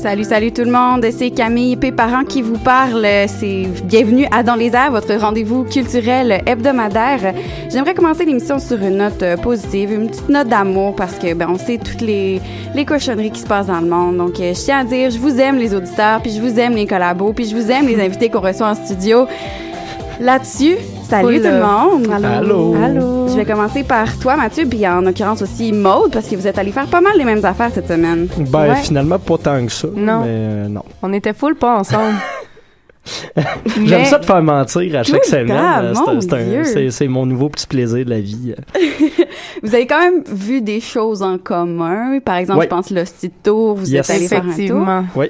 Salut, salut tout le monde. C'est Camille Péparent qui vous parle. C'est bienvenue à Dans les airs, votre rendez-vous culturel hebdomadaire. J'aimerais commencer l'émission sur une note euh, positive, une petite note d'amour parce que ben on sait toutes les les cochonneries qui se passent dans le monde. Donc euh, je tiens à dire, je vous aime les auditeurs, puis je vous aime les collabos, puis je vous aime les invités qu'on reçoit en studio. Là-dessus, salut Cool. tout le monde. Allô. Allô. Je vais commencer par toi, Mathieu, puis en l'occurrence aussi Maude, parce que vous êtes allés faire pas mal les mêmes affaires cette semaine. Ben, Ouais. finalement, pas tant que ça. Non. Mais euh, non. On était full pas ensemble. J'aime ça te faire mentir à chaque semaine. mon c'est- mon nouveau petit plaisir de la vie. Vous avez quand même vu des choses en commun. Par exemple, je pense l'Hostie Tour, vous Yes. êtes allés faire un tour. Effectivement. Oui.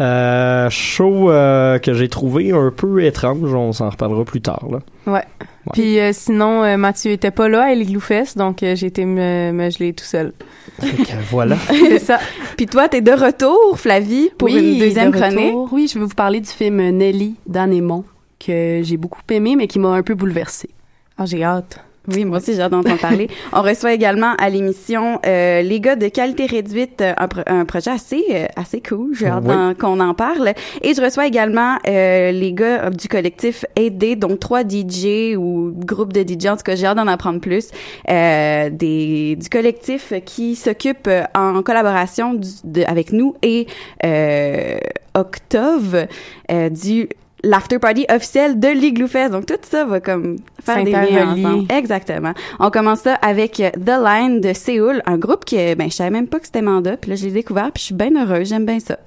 Euh, show euh, que j'ai trouvé un peu étrange. On s'en reparlera plus tard. Là. Ouais. Puis euh, sinon, euh, Mathieu était pas là à l'Igloo Fest, donc euh, j'ai été me, me geler tout seul. Fait que, voilà. C'est ça. Puis toi, t'es de retour, Flavie, pour une deuxième de chronique? retour. Oui, je vais vous parler du film Nelly d'Anne que j'ai beaucoup aimé, mais qui m'a un peu bouleversée. Ah, j'ai hâte. Oui, moi aussi, j'ai hâte d'entendre parler. On reçoit également à l'émission euh, les gars de qualité réduite, euh, un, pro- un projet assez euh, assez cool. J'ai hâte Oui. qu'on en parle. Et je reçois également euh, les gars du collectif AD, donc trois DJ ou groupes de DJ. En tout cas, j'ai hâte d'en apprendre plus. Euh, des du collectif qui s'occupe euh, en collaboration du- de- avec nous et euh, Octave euh, du l'after party officiel de l'Igloo Fest. Donc tout ça va comme faire des liens ensemble. Exactement. On commence ça avec The Line de Séoul, un groupe que ben je savais même pas que c'était Manda, puis là je l'ai découvert, puis je suis bien heureuse, j'aime bien ça.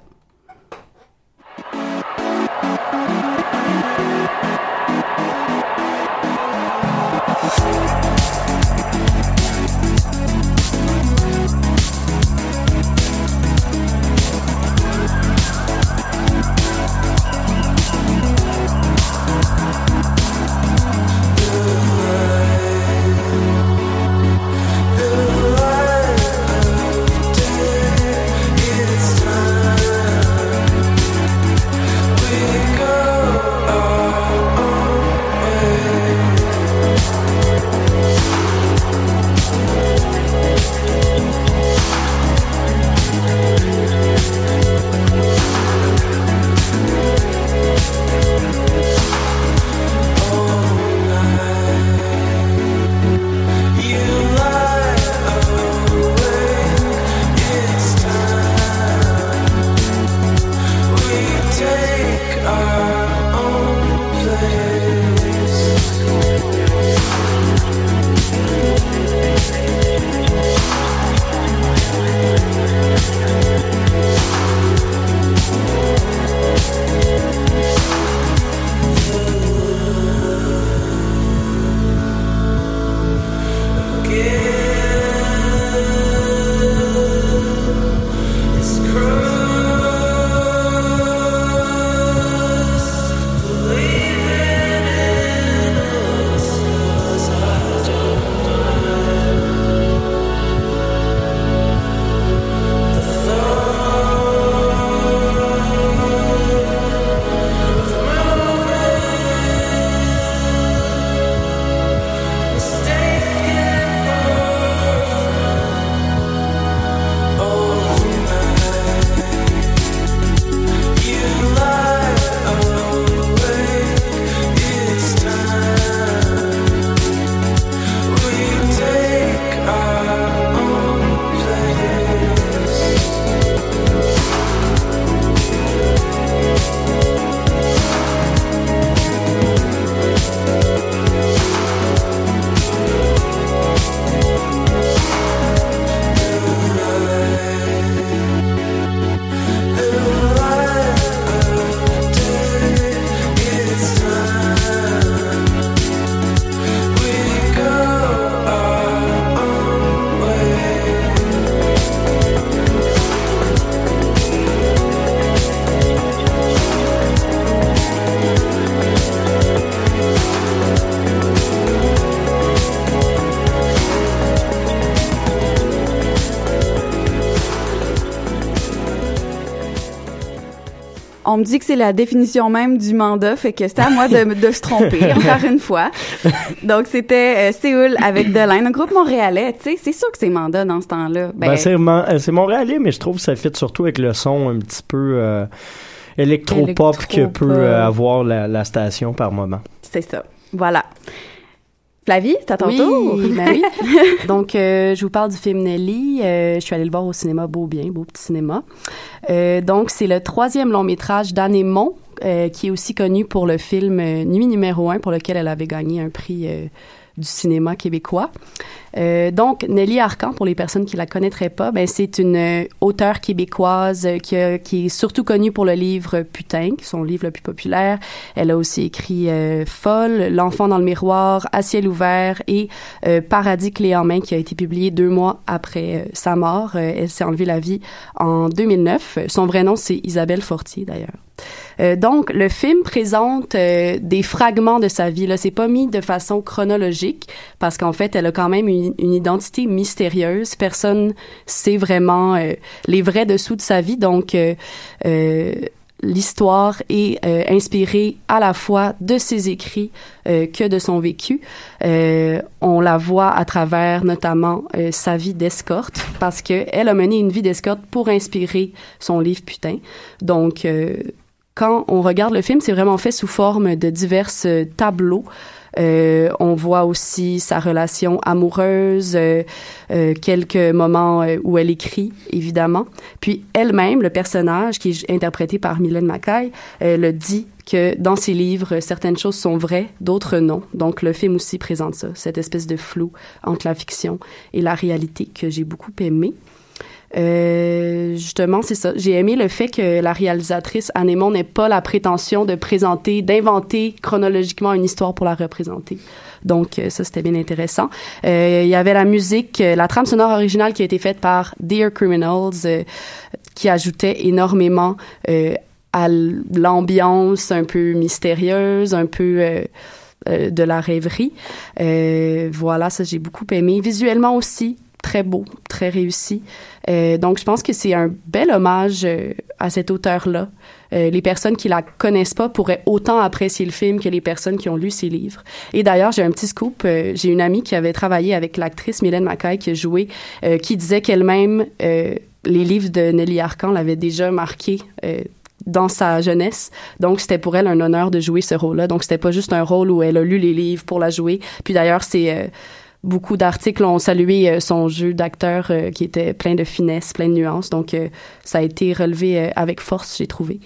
On me dit que c'est la définition même du mandat, fait que c'était à moi de, de se tromper encore une fois. Donc c'était euh, Séoul avec The Line, un groupe montréalais. Tu sais, c'est sûr que c'est mandat dans ce temps-là. Ben, c'est, man- euh, c'est montréalais, mais je trouve que ça fit surtout avec le son un petit peu euh, électropop que peut euh, avoir la, la station par moment. c'est ça. Voilà. Flavie, c'est à ton oui, tour. ben oui. Donc, euh, je vous parle du film Nelly. Euh, je suis allée le voir au cinéma Beau Bien, beau petit cinéma. Euh, donc, c'est le troisième long métrage d'Anne Aymon, qui est aussi connu pour le film Nuit numéro un, pour lequel elle avait gagné un prix du cinéma québécois. Euh, donc, Nelly Arcan, pour les personnes qui la connaîtraient pas, ben, c'est une euh, auteure québécoise euh, qui, a- qui est surtout connue pour le livre Putain, son livre le plus populaire. Elle a aussi écrit euh, Folle, L'enfant dans le miroir, À ciel ouvert et Paradis clé en main, qui a été publié deux mois après sa mort. Elle s'est enlevée la vie en 2009. Son vrai nom, c'est Isabelle Fortier, d'ailleurs. Euh, donc, le film présente euh, des fragments de sa vie. Là, c'est pas mis de façon chronologique parce qu'en fait, elle a quand même une, identité mystérieuse. Personne sait vraiment euh, les vrais dessous de sa vie. Donc, l'histoire est inspirée à la fois de ses écrits que de son vécu. On la voit à travers notamment sa vie d'escorte parce que elle a mené une vie d'escorte pour inspirer son livre Putain. Donc quand on regarde le film, c'est vraiment fait sous forme de divers euh, tableaux. Euh, on voit aussi sa relation amoureuse, euh, euh, quelques moments euh, où elle écrit, évidemment. Puis elle-même, le personnage qui est interprété par Mylène Mackay, euh, le dit que dans ses livres, certaines choses sont vraies, d'autres non. Donc le film aussi présente ça, cette espèce de flou entre la fiction et la réalité que j'ai beaucoup aimé. Euh, justement, c'est ça. J'ai aimé le fait que la réalisatrice Anne Aymon n'ait pas la prétention de présenter, d'inventer chronologiquement une histoire pour la représenter. Donc, euh, ça, c'était bien intéressant. Euh, il y avait la musique, la trame sonore originale qui a été faite par Dear Criminals, qui ajoutait énormément à l'ambiance un peu mystérieuse, un peu... de la rêverie. Voilà, ça j'ai beaucoup aimé. Visuellement aussi, très beau, très réussi. Euh, donc je pense que c'est un bel hommage euh, à cet auteur-là. Euh, les personnes qui la connaissent pas pourraient autant apprécier le film que les personnes qui ont lu ses livres. Et d'ailleurs, j'ai un petit scoop. j'ai une amie qui avait travaillé avec l'actrice Mylène Mackay qui a joué, qui disait qu'elle-même, les livres de Nelly Arcan l'avaient déjà marqué dans sa jeunesse. Donc, c'était pour elle un honneur de jouer ce rôle-là. Donc, c'était pas juste un rôle où elle a lu les livres pour la jouer. Puis d'ailleurs, c'est beaucoup d'articles ont salué euh, son jeu d'acteur euh, qui était plein de finesse, plein de nuances. Donc, euh, ça a été relevé avec force, j'ai trouvé.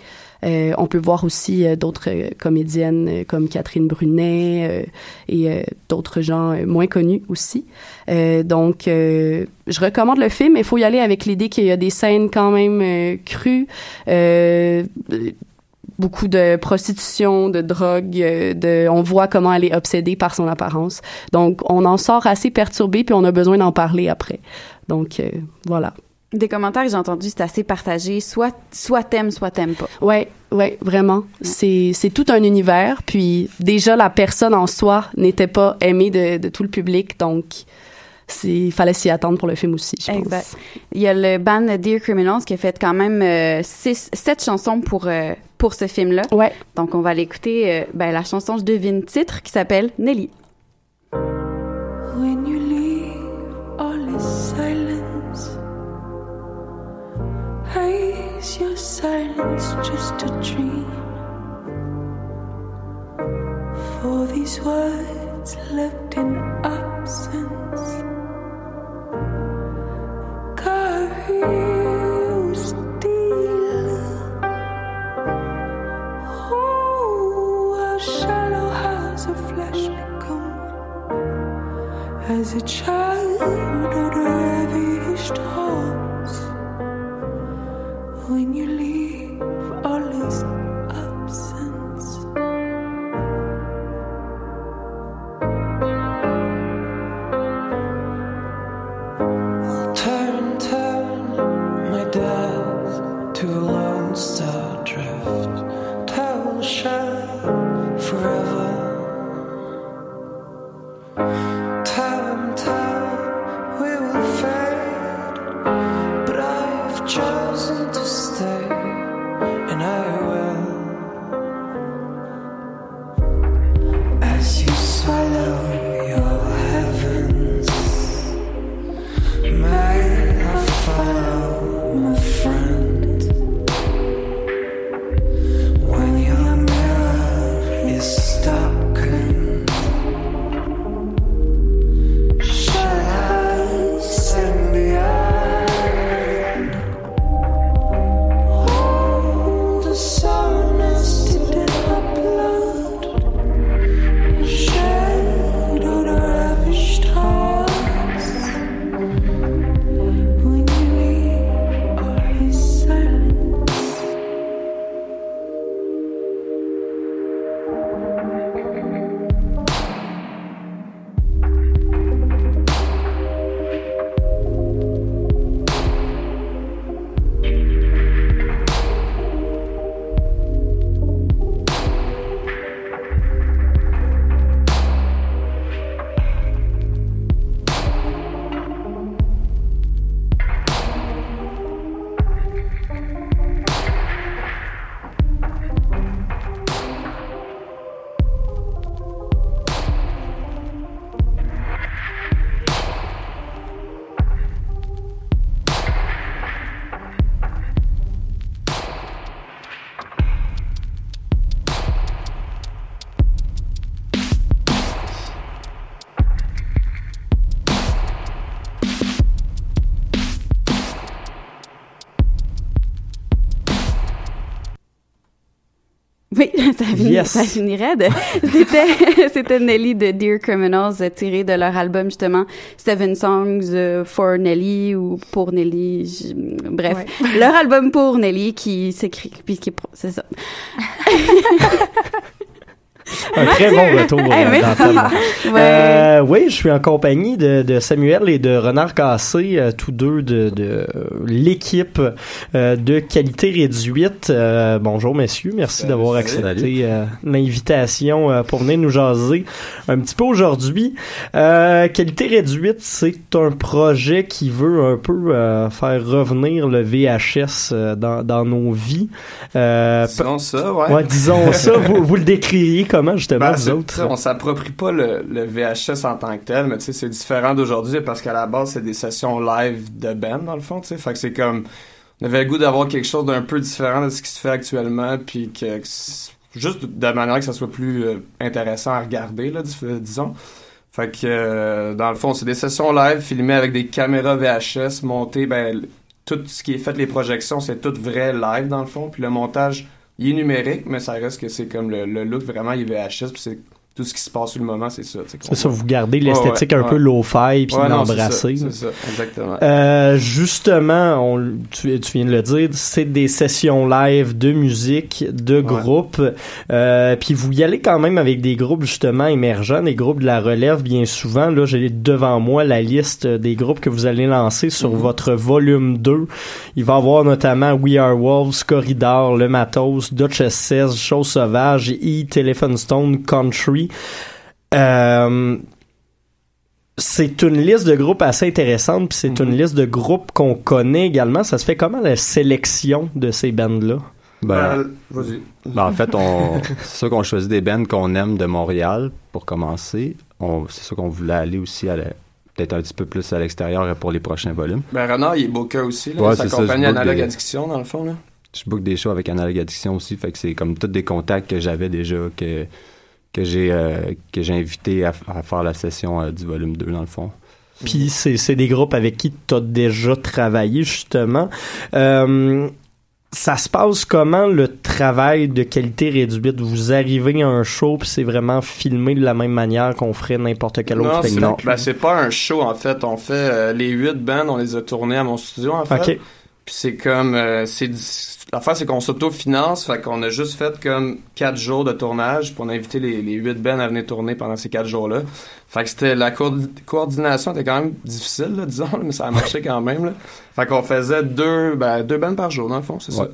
On peut voir aussi d'autres comédiennes comme Catherine Brunet et d'autres gens moins connus aussi. Donc, je recommande le film, mais il faut y aller avec l'idée qu'il y a des scènes quand même crues, beaucoup de prostitution, de drogue, euh, de, on voit comment elle est obsédée par son apparence. Donc, on en sort assez perturbé, puis on a besoin d'en parler après. Donc, euh, voilà. Des commentaires que j'ai entendus, c'est assez partagé. Soit, soit t'aimes, soit t'aimes pas. Ouais, ouais, vraiment. C'est, c'est tout un univers. Puis déjà, la personne en soi n'était pas aimée de, de tout le public, donc il fallait s'y attendre pour le film aussi, je pense. Exact. Il y a le band Dear Criminals qui a fait quand même euh, six, sept chansons pour, euh, pour ce film-là. Ouais. Donc, on va l'écouter. euh, ben, la chanson, je devine titre, qui s'appelle Nelly. When you leave, all is silence. Is your silence just a dream? For these words left in absence. Carry shallow has a flesh become? As a child on ravished hearts When you leave all is Oui, ça finit, Yes. ça finit raide. C'était, c'était Nelly de Dear Criminals, tiré de leur album, justement, Seven Songs euh, for Nelly ou pour Nelly. Bref, leur album pour Nelly qui s'écrit, puis qui, c'est ça. Un très bon retour. Hey, euh, dans le thème. Ouais. Euh, oui, je suis en compagnie de, de Samuel et de Renard Cassé, euh, tous deux de, de euh, l'équipe euh, de qualité réduite. Euh, bonjour messieurs, merci d'avoir accepté euh, l'invitation euh, pour venir nous jaser un petit peu aujourd'hui. Euh, qualité réduite, c'est un projet qui veut un peu euh, faire revenir le VHS euh, dans, dans nos vies. Euh, Disons ça, ouais. disons ça. Vous, vous le décririez comment justement, Ben, vous autres? on s'approprie pas le, le VHS en tant que tel, mais tu sais, c'est différent d'aujourd'hui parce qu'à la base, c'est des sessions live de band, dans le fond, tu sais. Fait que c'est comme, on avait le goût d'avoir quelque chose d'un peu différent de ce qui se fait actuellement, puis que, juste de manière que ça soit plus euh, intéressant à regarder, là, dis- disons. Fait que, euh, dans le fond, c'est des sessions live filmées avec des caméras VHS montées, ben, tout ce qui est fait, les projections, c'est tout vrai live, dans le fond, puis le montage, il est numérique, mais ça reste que c'est comme le, le look vraiment, il puis c'est tout ce qui se passe sur le moment, c'est ça. C'est ça, vous gardez l'esthétique ouais, un peu low-fi puis Ouais, non, c'est l'embrasser. ça, C'est ça, exactement. Euh, justement, on, tu, tu viens de le dire, c'est des sessions live de musique, de groupes. Euh, puis vous y allez quand même avec des groupes justement émergents, des groupes de la relève bien souvent. Là, j'ai devant moi la liste des groupes que vous allez lancer sur Mhm. votre volume 2. Il va y avoir notamment We Are Wolves, Corridor, Le Matos, Duchess 16, Chose Sauvage, E, Telephone Stone, Country. Euh, c'est une liste de groupes assez intéressante, puis c'est une liste de groupes qu'on connaît également. Ça se fait comment la sélection de ces bandes-là? Ben, Ben, vas-y. ben, en fait, on, c'est sûr qu'on choisit des bands qu'on aime de Montréal pour commencer. C'est sûr qu'on voulait aller aussi à la- peut-être un petit peu plus à l'extérieur pour les prochains volumes. Ben, Renard, il est booker aussi, là. Ouais, sa c'est ça, Analogue des- Addiction, dans le fond, là. Je book des shows avec Analogue Addiction aussi, fait que c'est comme tous des contacts que j'avais déjà que que j'ai euh, que j'ai invité à, à faire la session euh, du volume 2 dans le fond. Puis c'est, c'est des groupes avec qui tu as déjà travaillé, justement. Euh, ça se passe comment le travail de qualité réduite? Vous arrivez à un show, puis c'est vraiment filmé de la même manière qu'on ferait n'importe quel autre Non, c'est, spectacle? ben, c'est pas un show, en fait. On fait euh, les huit bands, on les a tournés à mon studio, en fait. Puis c'est comme... euh, c'est, l'affaire, c'est qu'on s'autofinance, fait qu'on a juste fait comme quatre jours de tournage, puis on a invité les, les huit bands à venir tourner pendant ces quatre jours-là. Fait que c'était... La coordi- coordination était quand même difficile, là, disons, là, mais ça a marché quand même, là. Fait qu'on faisait deux, ben, deux bands par jour, dans le fond, c'est ça.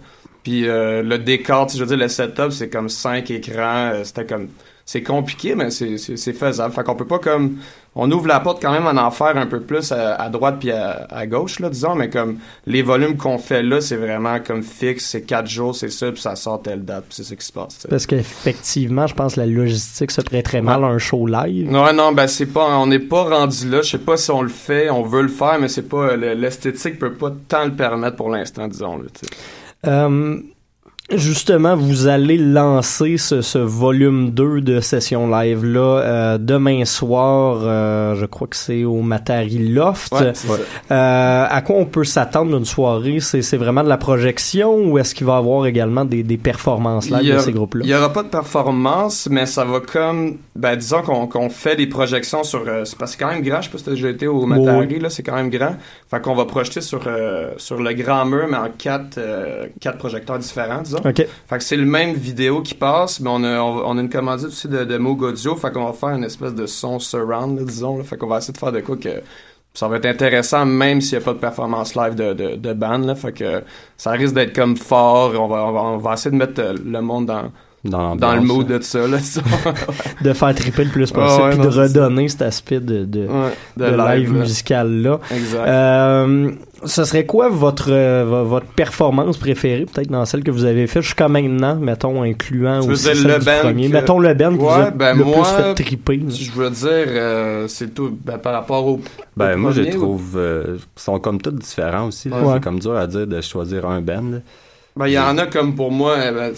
Puis euh, le décor, tu sais, je veux dire, le setup, c'est comme cinq écrans. euh, C'était comme... C'est compliqué, mais c'est, c'est, c'est faisable. Fait qu'on peut pas comme... On ouvre la porte quand même en en faire un peu plus à, à droite puis à, à gauche, là, disons. Mais comme les volumes qu'on fait là, c'est vraiment comme fixe. C'est quatre jours, c'est ça, puis ça sort telle date, c'est ça qui se passe. Parce qu'effectivement, je pense que la logistique se prêterait mal à un show live. Ouais, non, ben c'est pas, on n'est pas rendu là. Je sais pas si on le fait, on veut le faire, mais c'est pas, le- l'esthétique peut pas tant le permettre pour l'instant, disons. Là. Euh, justement, vous allez lancer ce, ce volume 2 de session live là euh, demain soir. euh, je crois que c'est au Matari Loft. Ouais. Euh, à quoi on peut s'attendre d'une soirée? C'est vraiment de la projection ou est-ce qu'il va y avoir également des, des performances live de ces groupes-là? Il y aura pas de performance, mais ça va comme, ben disons qu'on fait des projections sur, euh, c'est parce que c'est quand même grand. Je sais pas si t'as déjà été au Matari, là, c'est quand même grand. Fait qu'on va projeter sur euh, sur le grand mur, mais en quatre euh, quatre projecteurs différents, disons. Ok. Fait que c'est le même vidéo qui passe, mais on a on, a une commandite aussi de, de Moog Audio, fait qu'on va faire une espèce de son surround, là, disons. Là. Fait qu'on va essayer de faire de quoi que ça va être intéressant même s'il n'y a pas de performance live de, de, de band là, fait que ça risque d'être comme fort, on va, on va, on va essayer de mettre euh, le monde dans Dans, dans le mood de ça, là. De faire triper le plus possible ouais, puis de redonner cet aspect de, de, Ouais, de de live, live, là. musical là. Exact. Euh, ce serait quoi votre euh, vo- votre performance préférée peut-être dans celle que vous avez faite jusqu'à maintenant, mettons incluant Tu aussi le premier? que- Mettons le band vous Ouais, a ben le moi, plus fait triper. Je veux dire, euh, c'est tout ben, par rapport au. Ben, au moi, je premier ou- trouve. euh, ils sont comme tous différents aussi. Ouais. C'est comme dur à dire de choisir un band. là. Ben, il y en a comme pour moi, euh, ben,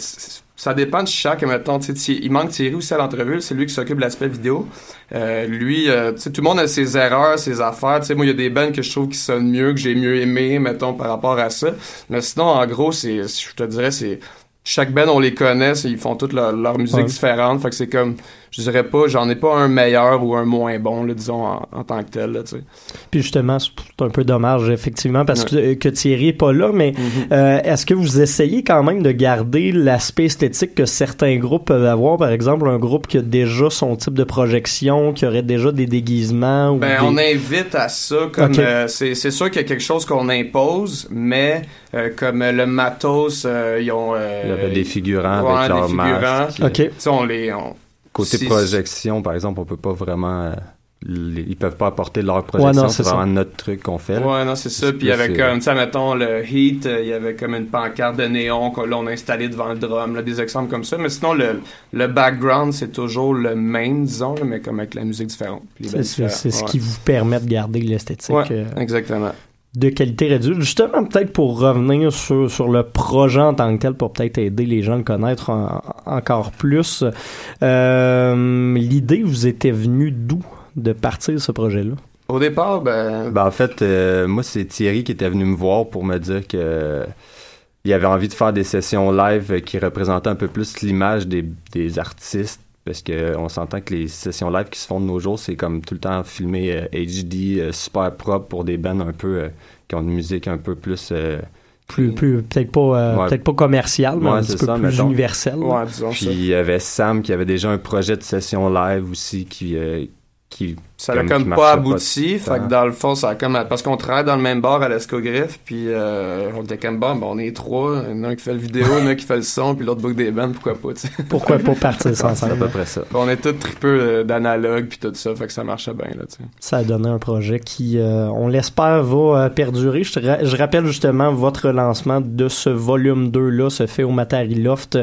ça dépend de chaque, mettons, tu sais, Thi- il manque Thierry aussi à l'entrevue, c'est lui qui s'occupe de l'aspect vidéo. Euh, lui, euh, tu sais, tout le monde a ses erreurs, ses affaires, tu sais, moi, il y a des bands que je trouve qui sonnent mieux, que j'ai mieux aimé, mettons, par rapport à ça. Mais sinon, en gros, c'est, je te dirais, c'est, chaque band, on les connaît, ils font toutes leur, leur musique Ouais. différente. Fait que c'est comme, je dirais pas, j'en ai pas un meilleur ou un moins bon, là, disons, en, en tant que tel, là, tu sais. Puis justement, c'est un peu dommage, effectivement, parce Ouais. que, que Thierry est pas là, mais Mhm. euh, est-ce que vous essayez quand même de garder l'aspect esthétique que certains groupes peuvent avoir? Par exemple, un groupe qui a déjà son type de projection, qui aurait déjà des déguisements ou Ben, des... on invite à ça comme euh, c'est sûr qu'il y a quelque chose qu'on impose, mais euh, comme le matos, euh, ils ont euh, Il y avait des figurants ouais, avec des leur figurants. masque. Ok. Tu sais, on les on- Côté projection, par exemple, on peut pas vraiment. euh, ils peuvent pas apporter leur projection. c'est ça. vraiment notre truc qu'on fait. là. Ouais, non, c'est ça. Puis il y avait comme, euh, tu sais, mettons, le Heat, euh, il y avait comme une pancarte de néon qu'on là, on a installé devant le drum, là, des exemples comme ça. Mais sinon, le, le background, c'est toujours le même, disons, là, mais comme avec la musique différente. C'est ce qui vous permet de garder l'esthétique Ouais, euh, exactement. De qualité réduite. Justement, peut-être pour revenir sur, sur le projet en tant que tel, pour peut-être aider les gens à le connaître en- encore plus, euh, l'idée vous était venue d'où de partir ce projet-là? Au départ, ben, Ben, en fait, euh, moi, c'est Thierry qui était venu me voir pour me dire que euh, il avait envie de faire des sessions live qui représentaient un peu plus l'image des, des artistes. Parce que euh, on s'entend que les sessions live qui se font de nos jours, c'est comme tout le temps filmé euh, HD, euh, super propre pour des bands un peu euh, qui ont une musique un peu plus. euh, Plus, plus peut-être pas, euh, Ouais. peut-être pas commercial, mais Ouais, un petit peu ça, plus mettons. universel. ouais, Puis il y avait Sam qui avait déjà un projet de session live aussi qui. euh, qui Ça n'a comme pas abouti, pas fait que dans le fond, ça a comme, parce qu'on travaille dans le même bar à l'Escogriffe, puis euh, on était comme, bon, ben, on est trois, il y en a un qui fait le vidéo, il y en a un qui fait le son, puis l'autre book des bands, pourquoi pas, tu sais. Pourquoi pas partir ça C'est à peu près ça. Puis on est tous tripeux euh, d'analogue, puis tout ça, fait que ça marchait bien, là, tu sais. Ça a donné un projet qui, euh, on l'espère, va perdurer. Je, te ra- je rappelle justement votre lancement de ce volume 2-là se fait au Matari Loft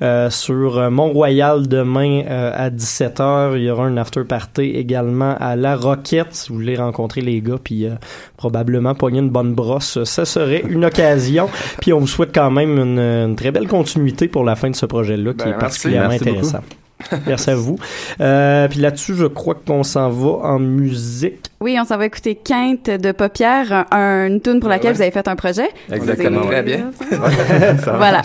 euh, sur Mont-Royal demain euh, à 17h. Il y aura un after party également à La Roquette. Si vous voulez rencontrer les gars puis euh, probablement pogner une bonne brosse, ça serait une occasion. Puis on vous souhaite quand même une, une très belle continuité pour la fin de ce projet-là qui Ben, est merci. particulièrement Merci beaucoup. intéressant. Merci à vous. Euh, puis là-dessus, je crois qu'on s'en va en musique. Oui, on s'en va écouter Quinte de Paupière, un- une tune pour laquelle ouais. vous avez fait un projet. Exactement. Très bien. Ça? Voilà.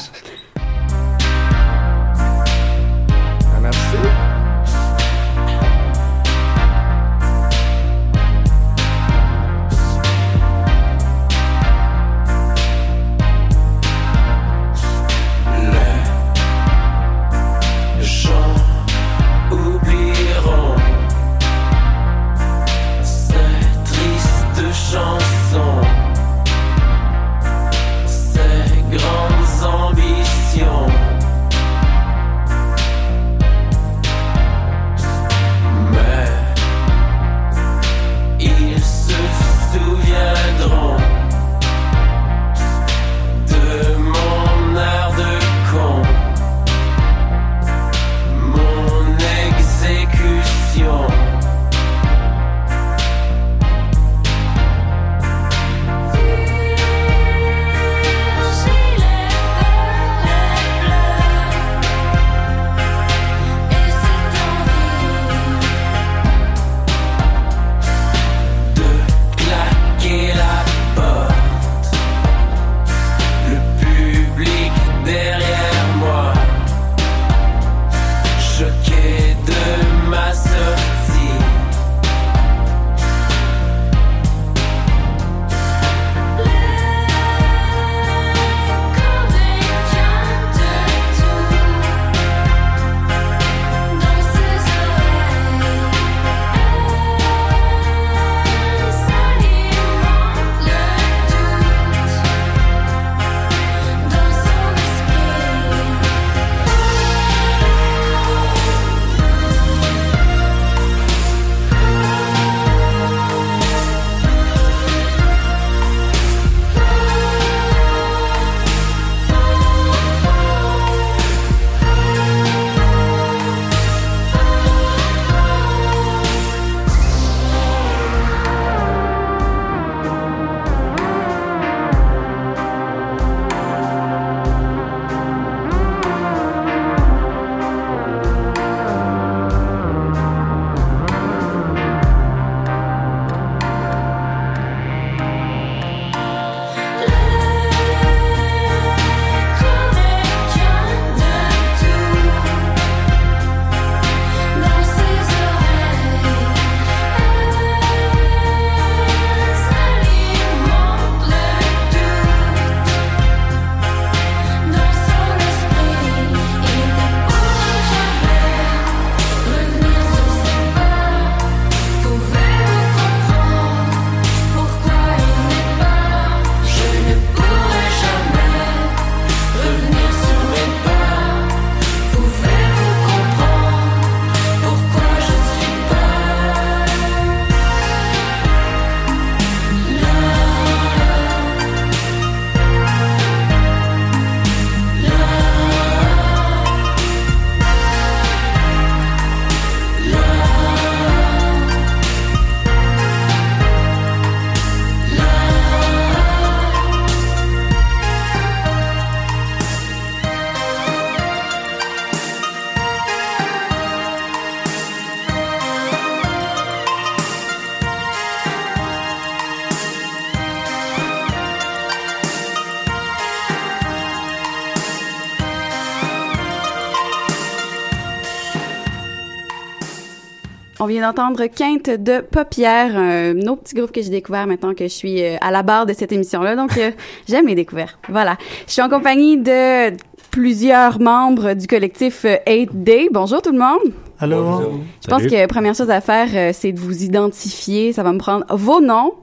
Vient d'entendre Quinte de Paupières, un autre petit groupe que j'ai découvert maintenant que je suis euh, à la barre de cette émission-là. Donc, euh, j'aime les découvertes. Voilà. Je suis en compagnie de plusieurs membres du collectif euh, 8 Day. Bonjour tout le monde. Allô. Je pense que la première chose à faire, euh, c'est de vous identifier. Ça va me prendre vos noms,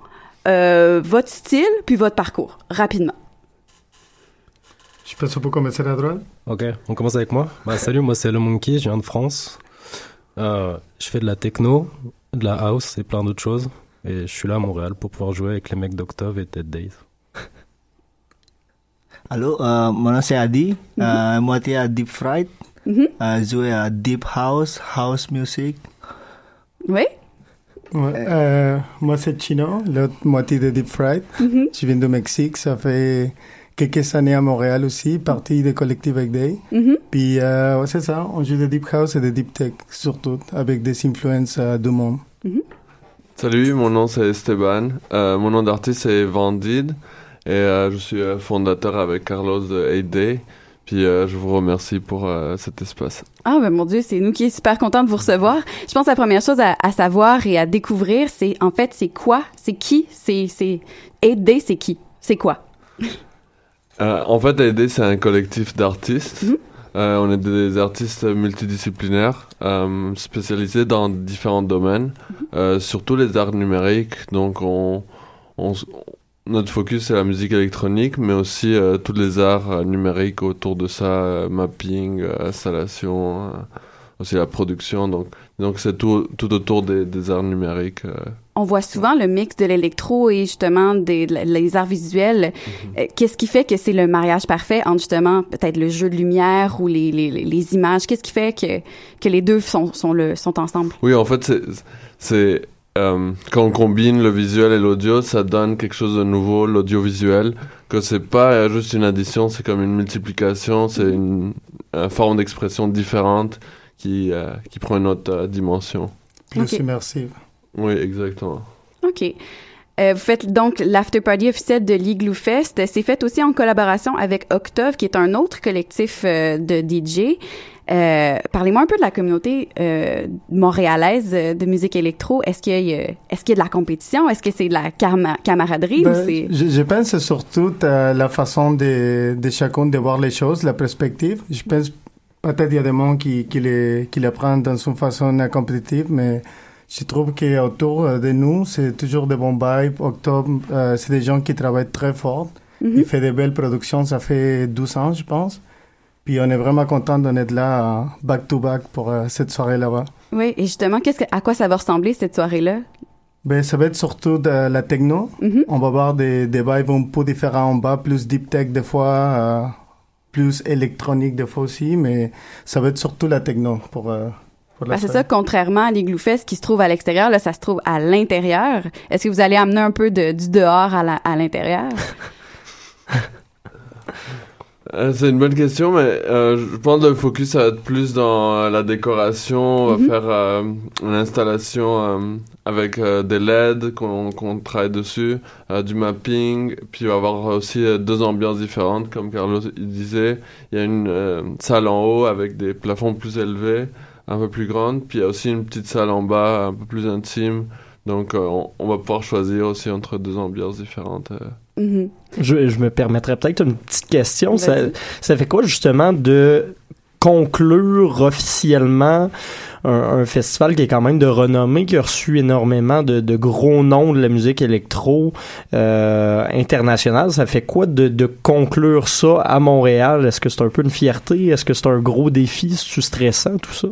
euh, votre style, puis votre parcours, rapidement. Je pense qu'on peut commencer à droite. Ok, on commence avec moi. Bah, salut, moi c'est Le Monkey, je viens de France. Euh, je fais de la techno, de la house et plein d'autres choses. Et je suis là à Montréal pour pouvoir jouer avec les mecs d'Octave et Dead Days. Allô, euh, mon nom c'est Adi, euh, moitié à Deep Fried, euh, joué à Deep House, House Music. Oui? Ouais, euh, moi, c'est Chino, l'autre moitié de Deep Fried. Mhm. Je viens du Mexique, ça fait quelques années à Montréal aussi, partie des collectifs avec Day. Mhm. Puis, euh, ouais, c'est ça, on joue de Deep House et de Deep Tech, surtout, avec des influences euh, du monde. Salut, mon nom c'est Esteban. Euh, mon nom d'artiste c'est Vandid. Et euh, je suis euh, fondateur avec Carlos de 8 Day. Puis euh, je vous remercie pour euh, cet espace. Ah, ben mon Dieu, c'est nous qui est super contents de vous recevoir. Je pense que la première chose à, à savoir et à découvrir, c'est en fait, c'est quoi? C'est qui? C'est, c'est, aider, c'est qui? C'est quoi? Euh, en fait, 8 Day c'est un collectif d'artistes. Euh, on est des artistes multidisciplinaires euh, spécialisés dans différents domaines, euh, surtout les arts numériques. Donc, on, on notre focus c'est la musique électronique, mais aussi euh, tous les arts euh, numériques autour de ça, mapping, installation, euh, aussi la production. Donc, donc c'est tout, tout autour des, des arts numériques. euh. On voit souvent le mix de l'électro et justement des les arts visuels. Euh, Qu'est-ce qui fait que c'est le mariage parfait entre justement peut-être le jeu de lumière ou les, les, les- images? Qu'est-ce qui fait que, que les deux sont, sont, le, sont ensemble? Oui, en fait, c'est, c'est euh, quand on combine le visuel et l'audio, ça donne quelque chose de nouveau, l'audiovisuel. Que c'est pas juste une addition, c'est comme une multiplication, c'est une, une forme d'expression différente qui, euh, qui prend une autre euh, dimension. Plus Ok. immersive. Oui, exactement. OK. Euh, vous faites donc l'after party officiel de l'Igloo Fest. C'est fait aussi en collaboration avec Octave, qui est un autre collectif euh, de DJ. Euh, Parlez-moi un peu de la communauté euh, montréalaise de musique électro. Est-ce qu'il y, a- est-ce qu'il y a de la compétition? Est-ce que c'est de la cama- camaraderie Ben, je pense surtout à la façon de, de chacun de voir les choses, la perspective. Je pense peut-être il y a des gens qui, qui, les, qui les prennent dans une façon compétitive, mais je trouve qu'autour de nous, c'est toujours des bons vibes. Octobre, euh, c'est des gens qui travaillent très fort. Mhm. Ils font des belles productions, ça fait 12 ans, je pense. Puis on est vraiment content d'être là, euh, back to back, pour euh, cette soirée là-bas. Oui, et justement, qu'est-ce que, à quoi ça va ressembler cette soirée-là? Ben, ça va être surtout de la techno. On va voir des, des vibes un peu différents en bas, plus deep tech des fois, euh, plus électronique des fois aussi, mais ça va être surtout la techno pour, euh, pour la Ben, c'est ça, contrairement à l'Igloo Fest qui se trouve à l'extérieur, là, ça se trouve à l'intérieur. Est-ce que vous allez amener un peu de, du dehors à l'intérieur? Euh, c'est une bonne question, mais euh, je pense que le focus ça va être plus dans euh, la décoration. On va Mhm. faire euh, une installation euh, avec euh, des LED qu'on qu'on travaille dessus, euh, du mapping, puis il va y avoir aussi euh, deux ambiances différentes, comme Carlos il disait. Il y a une euh, salle en haut avec des plafonds plus élevés, un peu plus grande, puis il y a aussi une petite salle en bas, un peu plus intime. Donc euh, on, on va pouvoir choisir aussi entre deux ambiances différentes. euh. Mhm. Je, je me permettrais peut-être une petite question. Ça, fait quoi justement de conclure officiellement un, un festival qui est quand même de renommée, qui a reçu énormément de, de gros noms de la musique électro euh, internationale? Ça fait quoi de, de conclure ça à Montréal? Est-ce que c'est un peu une fierté? Est-ce que c'est un gros défi? C'est-tu stressant tout ça?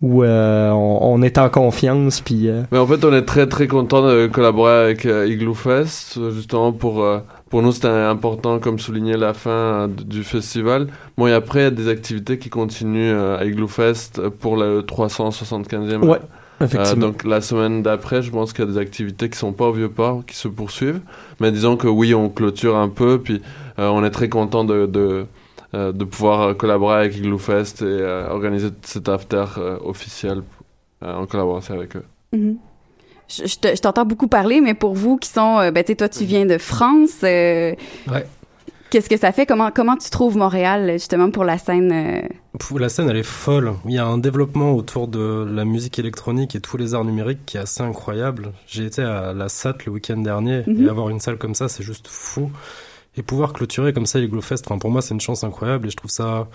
Ou euh, on, on est en confiance puis... euh, Mais en fait, on est très très content de collaborer avec euh, Igloo Fest, justement pour euh, pour nous c'était important comme souligner la fin euh, du festival. Bon et après il y a des activités qui continuent euh, à Igloo Fest pour le 375e. Ouais, Euh, effectivement. donc la semaine d'après, je pense qu'il y a des activités qui sont pas au vieux port qui se poursuivent. Mais disons que oui, on clôture un peu, puis euh, on est très content de de, de pouvoir euh, collaborer avec Igloo Fest et euh, organiser cet after euh, officiel euh, en collaboration avec eux. Mhm. Je, je te- je t'entends beaucoup parler, mais pour vous qui sont, euh, ben, tu sais, toi, tu viens de France. euh, Ouais. qu'est-ce que ça fait? Comment, comment tu trouves Montréal, justement, pour la scène? euh, La scène, elle est folle. Il y a un développement autour de la musique électronique et tous les arts numériques qui est assez incroyable. J'ai été à la SAT le week-end dernier Mhm. et avoir une salle comme ça, c'est juste fou. Et pouvoir clôturer comme ça les Glowfest, enfin, pour moi, c'est une chance incroyable et je trouve ça.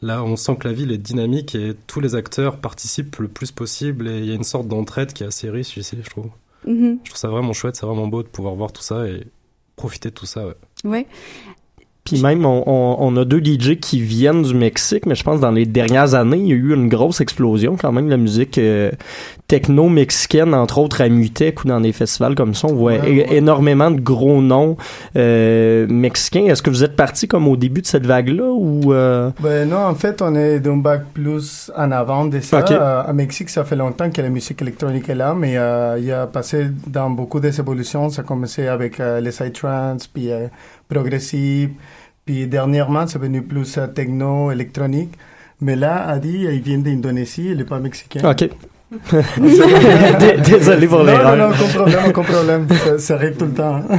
Là, on sent que la ville est dynamique et tous les acteurs participent le plus possible et il y a une sorte d'entraide qui est assez riche ici, je trouve. Mhm. Je trouve ça vraiment chouette, c'est vraiment beau de pouvoir voir tout ça et profiter de tout ça, ouais. Ouais. Puis même, on, on- on a deux DJ qui viennent du Mexique, mais je pense que dans les dernières années, il y a eu une grosse explosion quand même de la musique euh, techno-mexicaine, entre autres à Mutec ou dans des festivals comme ça. On voit Ouais, énormément de gros noms euh, mexicains. Est-ce que vous êtes parti comme au début de cette vague-là ou... euh, Ben non, en fait, on est d'un bac plus en avant de ça. Euh, à Mexique, ça fait longtemps que la musique électronique est là, mais euh, il y a passé dans beaucoup des évolutions. Ça a commencé avec euh, les psytrance, puis progressive, puis dernièrement, c'est venu plus euh, techno, électronique. Mais là, Adi, il vient d'Indonésie, il n'est pas mexicain. Ok. Désolé pour non, l'erreur. Non, non, aucun problème, aucun problème. Ça, ça arrive tout le temps.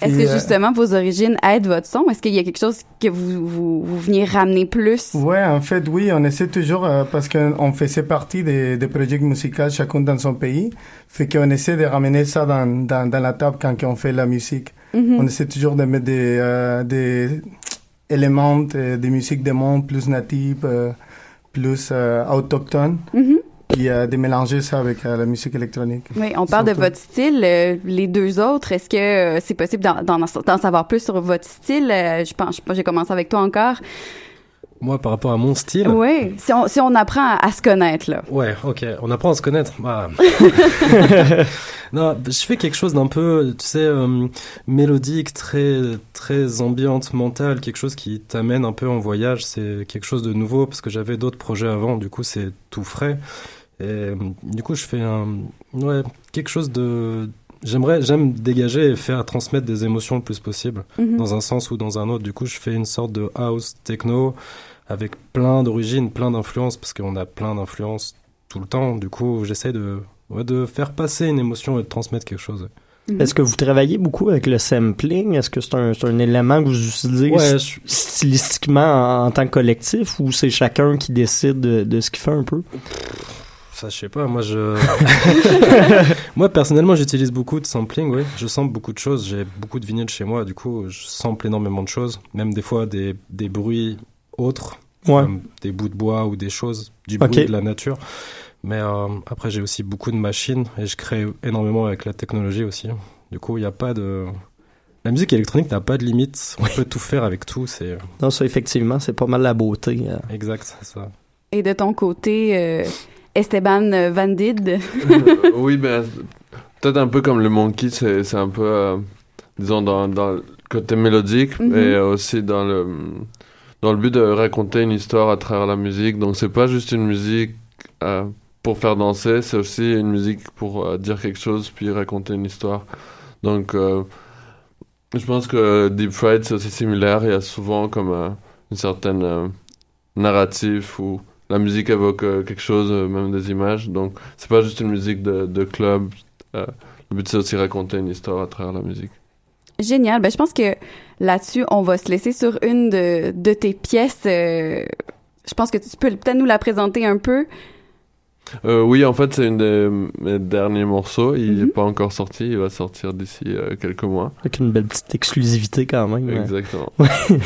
Est-ce Puis, que euh, justement vos origines aident votre son? Est-ce qu'il y a quelque chose que vous, vous, vous veniez ramener plus? Ouais, en fait, oui, on essaie toujours euh, parce qu'on faisait partie des, des projets musicaux chacun dans son pays. Fait qu'on essaie de ramener ça dans, dans, dans la table quand on fait la musique. Mhm. On essaie toujours de mettre des, euh, des éléments de, de musique des mondes plus natifs, euh, plus euh, autochtones. Mhm. Puis euh, de mélanger ça avec euh, la musique électronique. Oui, on parle de votre style. euh, les deux autres, est-ce que euh, c'est possible d'en, d'en, d'en savoir plus sur votre style? Euh, je pense, je j'ai commencé avec toi encore. Moi, par rapport à mon style. Oui, si on, si on apprend à, à se connaître, là. Ouais, ok, on apprend à se connaître. Ah. non, je fais quelque chose d'un peu, tu sais, euh, mélodique, très, très ambiante, mentale, quelque chose qui t'amène un peu en voyage. C'est quelque chose de nouveau parce que j'avais d'autres projets avant, du coup, c'est tout frais. Et euh, du coup, je fais un, ouais, quelque chose de. J'aimerais, j'aime dégager et faire transmettre des émotions le plus possible, Mhm. dans un sens ou dans un autre. Du coup, je fais une sorte de house techno avec plein d'origines, plein d'influences, parce qu'on a plein d'influences tout le temps. Du coup, j'essaie de, ouais, de faire passer une émotion et de transmettre quelque chose. Est-ce que vous travaillez beaucoup avec le sampling? Est-ce que c'est un, c'est un élément que vous utilisez Ouais, st- stylistiquement en, en tant que collectif ou c'est chacun qui décide de, de ce qu'il fait un peu? Ça, je sais pas. Moi, je. moi, personnellement, j'utilise beaucoup de sampling, oui. Je sample beaucoup de choses. J'ai beaucoup de vinyles chez moi. Du coup, je sample énormément de choses. Même des fois, des, des bruits autres. Ouais. Comme des bouts de bois ou des choses. Du bruit de la nature. Mais euh, après, j'ai aussi beaucoup de machines. Et je crée énormément avec la technologie aussi. Du coup, il n'y a pas de. La musique électronique n'a pas de limite. On peut tout faire avec tout. C'est. Non, ça, effectivement, c'est pas mal la beauté. euh. Exact, c'est ça. Et de ton côté, euh, Esteban Van Did. Oui, ben, peut-être un peu comme le Monkey, c'est un peu, euh, disons, dans, dans le côté mélodique, Mhm. et aussi dans le, dans le but de raconter une histoire à travers la musique. Donc, c'est pas juste une musique euh, pour faire danser, c'est aussi une musique pour euh, dire quelque chose, puis raconter une histoire. Donc, je pense que Deep Fried, c'est aussi similaire. Il y a souvent comme une certaine narrative où la musique évoque euh, quelque chose, euh, même des images. Donc, c'est pas juste une musique de, club. Euh, le but, c'est aussi raconter une histoire à travers la musique. Génial. Ben, je pense que là-dessus, on va se laisser sur une de, tes pièces. je pense que tu peux peut-être nous la présenter un peu. Euh, oui, en fait, c'est une de mes derniers morceaux. Il Mhm. n'est pas encore sorti. Il va sortir d'ici euh, quelques mois. Avec une belle petite exclusivité quand même. Exactement.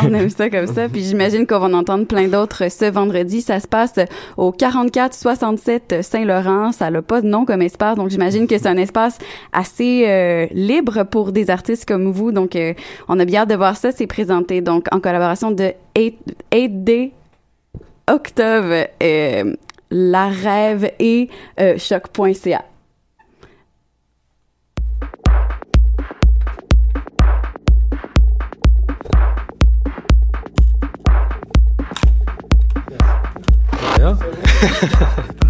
On aime ça comme ça. Puis j'imagine qu'on va en entendre plein d'autres ce vendredi. Ça se passe au 4467 Saint-Laurent. Ça n'a pas de nom comme espace. Donc j'imagine que c'est un espace assez euh, libre pour des artistes comme vous. Donc euh, on a bien hâte de voir ça. C'est présenté donc en collaboration de 8, 8D Octave, euh, La Rêve et euh, Choc.ca.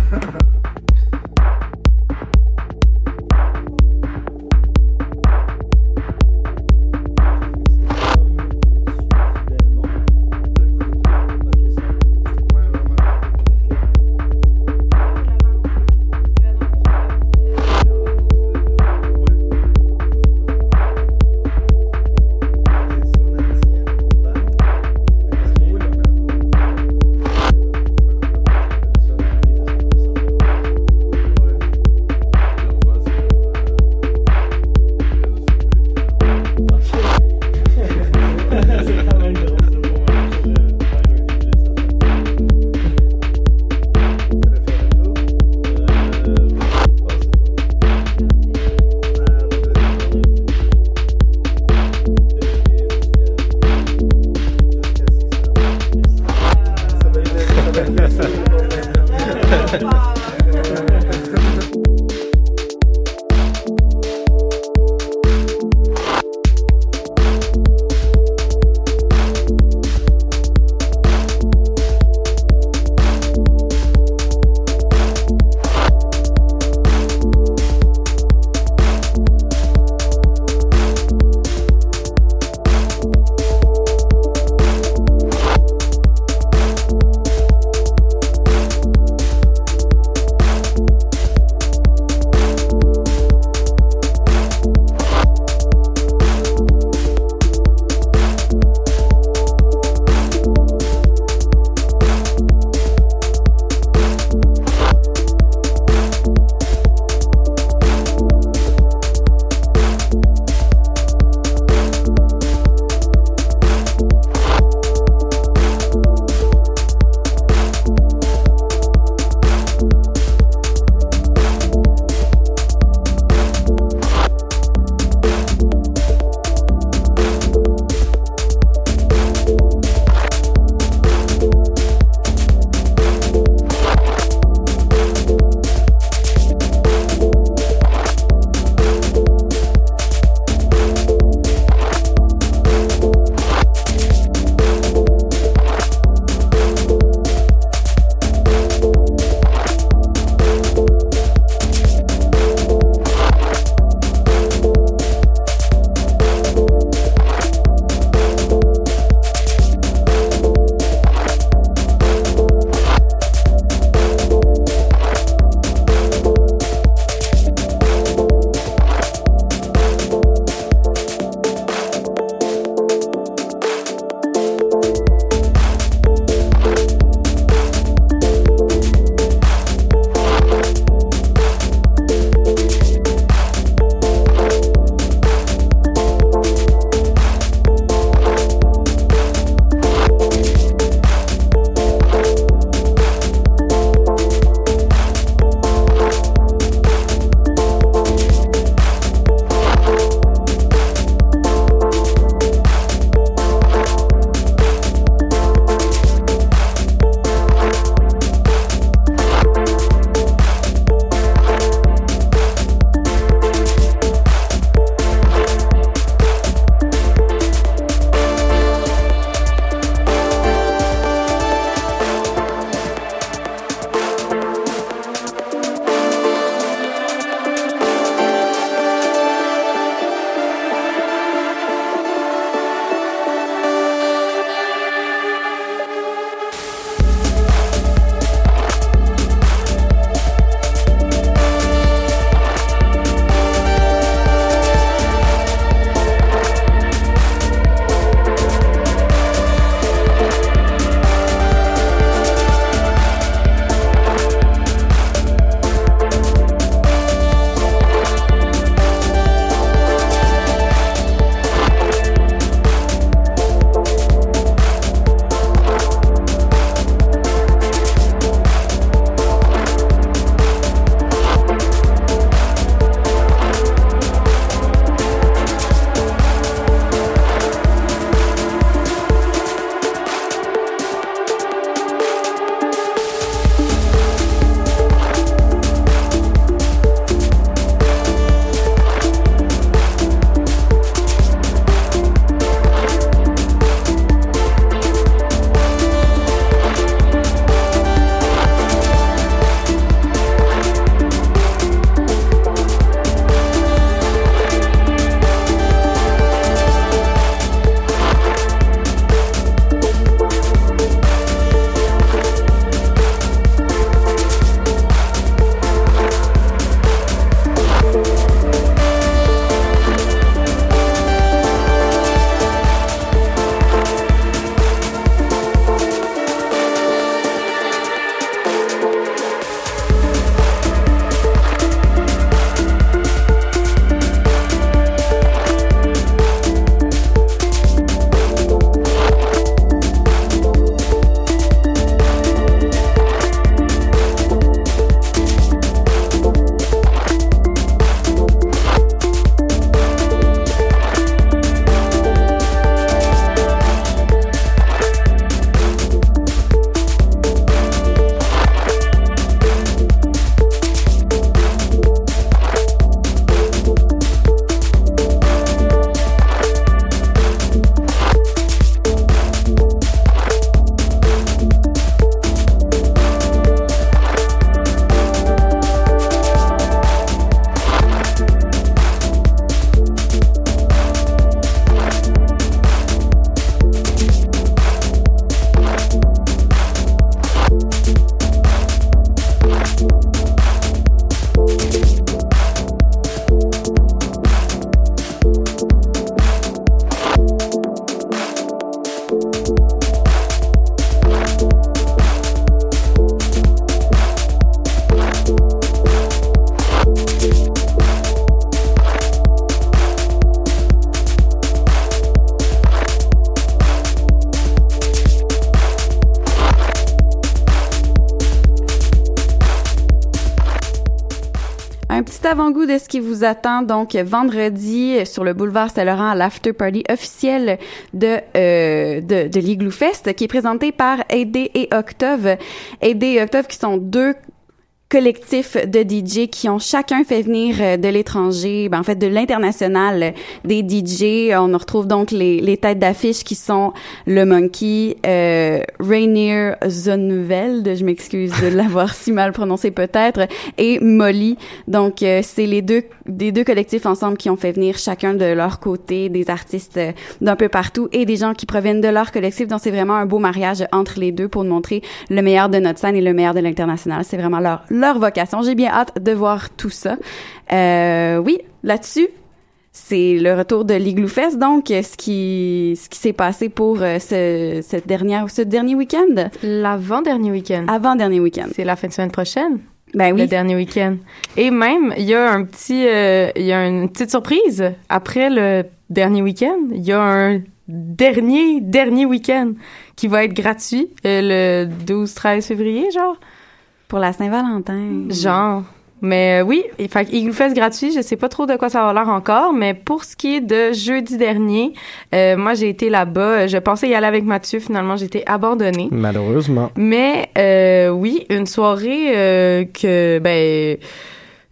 un petit avant-goût de ce qui vous attend. Donc, vendredi, sur le boulevard Saint-Laurent, à l'after party officiel de, euh, de, de l'Igloo Fest, qui est présenté par AD et Octave. AD et Octave qui sont deux collectifs de DJ qui ont chacun fait venir euh, de l'étranger, ben en fait de l'international euh, des DJ. On retrouve donc les, les têtes d'affiche qui sont le Monkey, euh, Rainier Zonveld, je m'excuse de l'avoir si mal prononcé peut-être, et Molly. Donc euh, c'est les deux des deux collectifs ensemble qui ont fait venir chacun de leur côté des artistes euh, d'un peu partout et des gens qui proviennent de leur collectif. Donc c'est vraiment un beau mariage entre les deux pour nous montrer le meilleur de notre scène et le meilleur de l'international. C'est vraiment leur leur vocation. J'ai bien hâte de voir tout ça. Euh, oui, là-dessus, c'est le retour de l'Igloo Fest, donc ce qui ce qui s'est passé pour euh, ce cette dernière ce dernier week-end. L'avant-dernier week-end. Avant-dernier week-end. C'est la fin de semaine prochaine. Ben oui. Le dernier week-end. Et même, il y a un petit, euh, il y a une petite surprise. Après le dernier week-end, il y a un dernier, dernier week-end qui va être gratuit euh, le 12-13 février, genre. Pour la Saint-Valentin. Genre. Mais euh, oui, il fait Igloo Fest gratuit, je sais pas trop de quoi ça va l'air encore, mais pour ce qui est de jeudi dernier, euh, moi j'ai été là-bas, je pensais y aller avec Mathieu, finalement j'ai été abandonnée. Malheureusement. Mais euh, oui, une soirée euh, que ben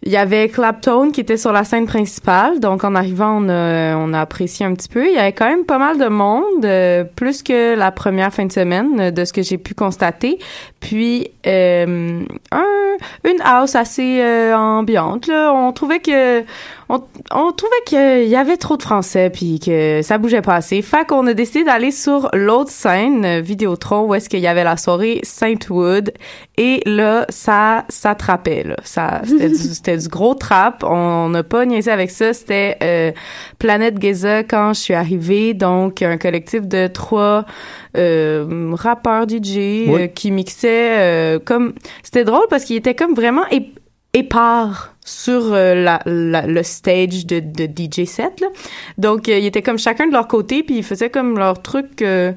il y avait Clapton qui était sur la scène principale, donc en arrivant on a, on a apprécié un petit peu. Il y avait quand même pas mal de monde, euh, plus que la première fin de semaine euh, de ce que j'ai pu constater. Puis euh, un, une house assez euh, ambiante. Là. On trouvait que on, on trouvait qu'il y avait trop de français puis que ça bougeait pas assez. Fait qu'on a décidé d'aller sur l'autre scène euh, Vidéotron où est-ce qu'il y avait la soirée Saintwood et là ça s'attrapait là. Ça c'était du, c'était du gros trap. On n'a pas niaisé avec ça. C'était euh, Planète Geza quand je suis arrivée. Donc un collectif de trois euh, rappeurs DJ Oui. euh, qui mixaient comme c'était drôle parce qu'ils étaient comme vraiment ép- épars sur euh, la, la- le stage de, de DJ set là. Donc euh, ils étaient comme chacun de leur côté puis ils faisaient comme leur truc euh,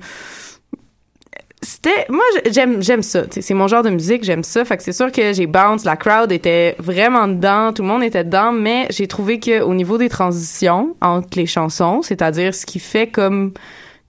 c'était moi j'aime j'aime ça c'est mon genre de musique j'aime ça fait que c'est sûr que j'ai bounce la crowd était vraiment dedans tout le monde était dedans mais j'ai trouvé que au niveau des transitions entre les chansons c'est-à-dire ce qui fait comme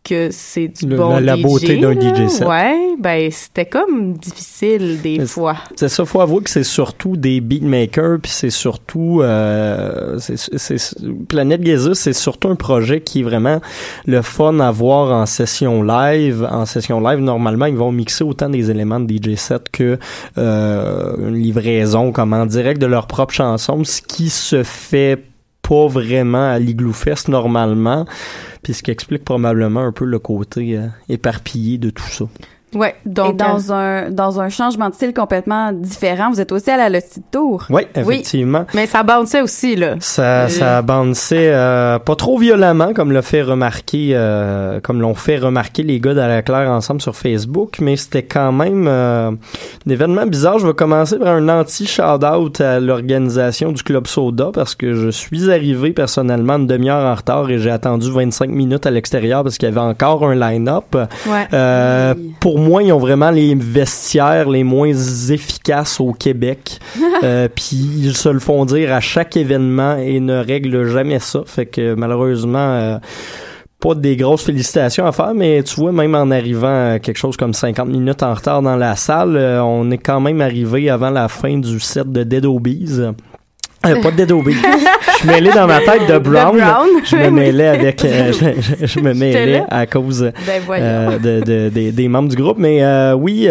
que c'est du Le- bon la- la DJ, beauté d'un. DJ set. ouais ben c'était comme difficile des fois C'est ça, faut avouer que c'est surtout des beatmakers, puis c'est surtout euh, c'est, Planète Geza, c'est surtout un projet qui est vraiment le fun à voir en session live. En session live, normalement, ils vont mixer autant des éléments de DJ set que euh, une livraison comme en direct de leur propre chanson, ce qui se fait pas vraiment à l'Igloo Fest normalement, puis ce qui explique probablement un peu le côté euh, éparpillé de tout ça. Ouais donc Et dans un dans un changement de style complètement différent, vous êtes aussi à la Lottie de Tour. Oui, effectivement. mais ça bounçait aussi là Ça, Euh, ça bounçait euh, pas trop violemment, comme l'a fait remarquer, euh, comme l'ont fait remarquer les gars d'À la Claire ensemble sur Facebook, mais c'était quand même euh, un événement bizarre. Je vais commencer par un anti-shout-out à l'organisation du Club Soda parce que je suis arrivé personnellement une demi-heure en retard et j'ai attendu 25 minutes à l'extérieur parce qu'il y avait encore un line-up. Ouais. Euh, pour moi, ils ont vraiment les vestiaires les moins efficaces au Québec. Euh, Puis ils se le font dire à chaque événement et ne règlent jamais ça. Fait que malheureusement, euh, pas des grosses félicitations à faire, mais tu vois, même en arrivant à quelque chose comme 50 minutes en retard dans la salle, euh, on est quand même arrivé avant la fin du set de Dead Obies. Euh, pas de Dead je suis mêlé dans ma tête de Brown. Brown, Je me mêlais avec, euh, je, me mêlais à cause Ben euh, de, de- des- des membres du groupe. Mais euh, oui,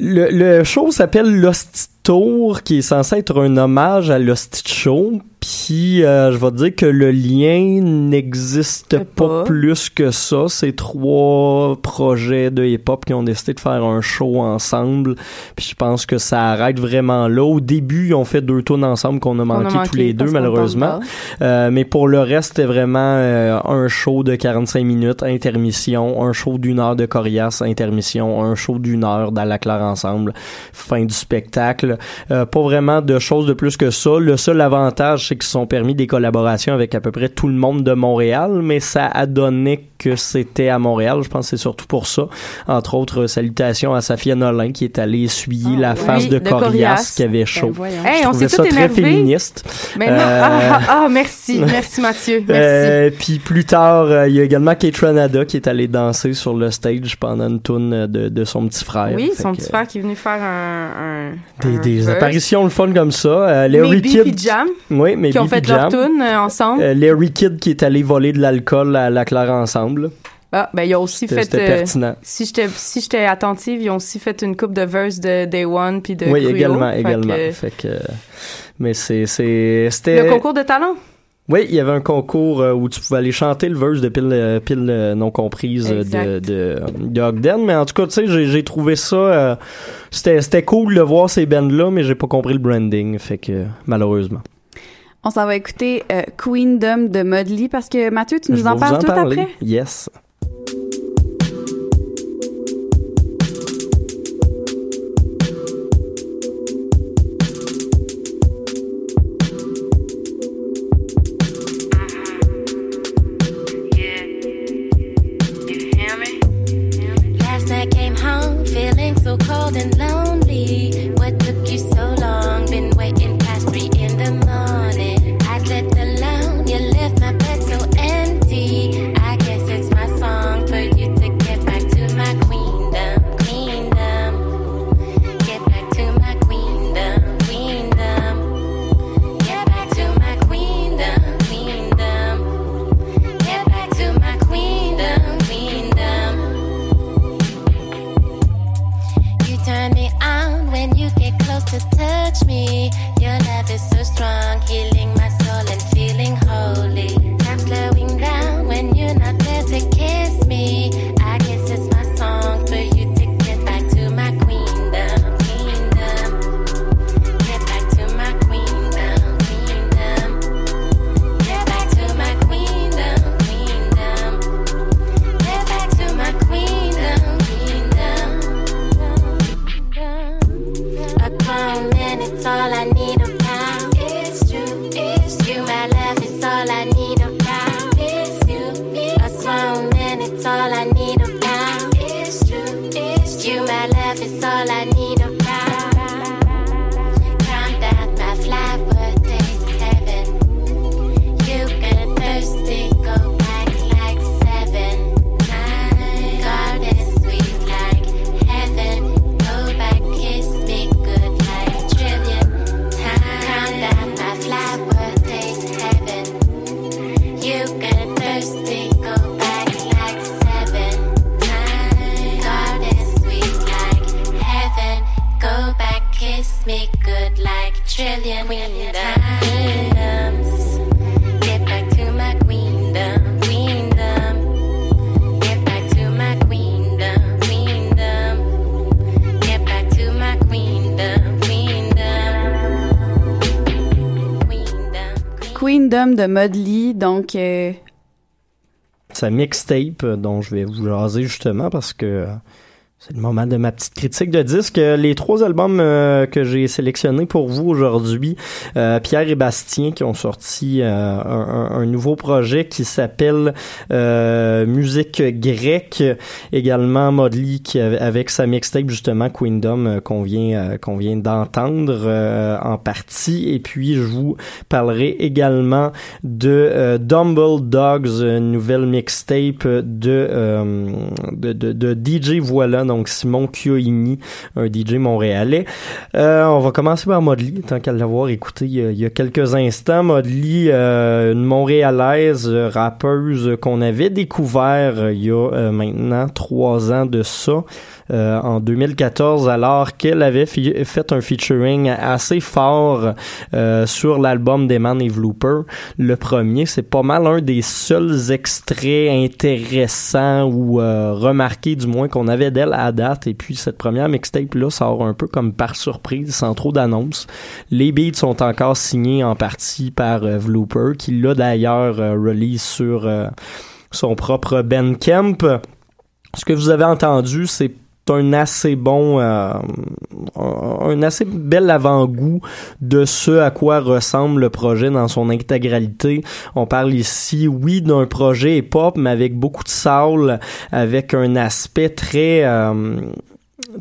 le, le show s'appelle Lost Tour, qui est censé être un hommage à Lost Show. Puis euh, je vais te dire que le lien n'existe pas. plus que ça. C'est trois projets de hip-hop qui ont décidé de faire un show ensemble. Puis je pense que ça arrête vraiment là. Au début, ils ont fait deux tours ensemble qu'on a manqué, manqué tous les deux, malheureusement. Euh, mais pour le reste, c'était vraiment euh, un show de 45 minutes, intermission, un show d'une heure de Corias, intermission, un show d'une heure d'Alaclaire ensemble, fin du spectacle. Euh, pas vraiment de choses de plus que ça. Le seul avantage, c'est qu'ils se sont permis des collaborations avec à peu près tout le monde de Montréal, mais ça a donné que c'était à Montréal. Je pense que c'est surtout pour ça. Entre autres, salutations à Safia Nolin qui est allée essuyer la face Oui, de, de Corias Corias. qui avait chaud. Ben. Hey, Je on s'est ça tout très énervé. féministe. Mais non. Euh, Ah, ah, ah, merci. Merci, Mathieu. Merci. euh, puis plus tard, euh, il y a également Kate Ranada qui est allée danser sur le stage pendant une tourne de, de son petit frère. oui, Fait son que, petit frère qui est venu faire un. un Des, un des verse. apparitions le fun comme ça. Euh, Larry Kidd. Jam. Oui, mais Qui ont fait leur tune euh, ensemble. Larry Kidd qui est allé voler de l'alcool à la Claire ensemble. Ah, ben, ils ont aussi fait. c'était euh, pertinent. si j'étais si j'étais attentive, ils ont aussi fait une coupe de verse de Day One puis de oui, également, Fait également. que, Fait que, mais c'est, c'était. le concours de talent? Oui, il y avait un concours euh, où tu pouvais aller chanter le verse de pile, euh, pile non comprise de, de, de Ogden. Mais en tout cas, tu sais, j'ai, trouvé ça. euh, c'était, c'était cool de voir ces bands-là, mais j'ai pas compris le branding. Fait que, malheureusement. On s'en va écouter euh, Queendom de Mudley parce que Mathieu, tu nous en parles tout parler. après? Yes. All I need Queendom de Mudley, donc euh, mixtape, euh, dont je vais vous jaser justement parce que euh, c'est le moment de ma petite critique de disque. Les trois albums euh, que j'ai sélectionnés pour vous aujourd'hui, euh, Pierre et Bastien qui ont sorti euh, un, nouveau projet qui s'appelle Musique grecque. Également Modley qui avec sa mixtape justement Queendom qu'on vient qu'on vient d'entendre en partie. Et puis je vous parlerai également de Dumble Dogs, une nouvelle mixtape de, de, DJ Voilà, donc Simon Chioini, un DJ montréalais. Euh, on va commencer par Modley, tant qu'à l'avoir écouté il y, a, quelques instants. Modley, euh, une montréalaise euh, rappeuse qu'on avait découvert il y a maintenant trois ans de ça. Euh, en 2014 alors qu'elle avait fait un featuring assez fort euh, sur l'album d'Eman et Looper. Le premier, c'est pas mal un des seuls extraits intéressants ou euh, remarqués du moins qu'on avait d'elle à date. Et puis cette première mixtape là sort un peu comme par surprise, sans trop d'annonces. Les beats sont encore signés en partie par euh, Vlooper, qui l'a d'ailleurs euh, release sur euh, son propre Bandcamp. Ce que vous avez entendu, c'est un assez bon euh, un, assez bel avant-goût de ce à quoi ressemble le projet dans son intégralité. On parle ici, oui, d'un projet hip-hop, mais avec beaucoup de soul, avec un aspect très... euh,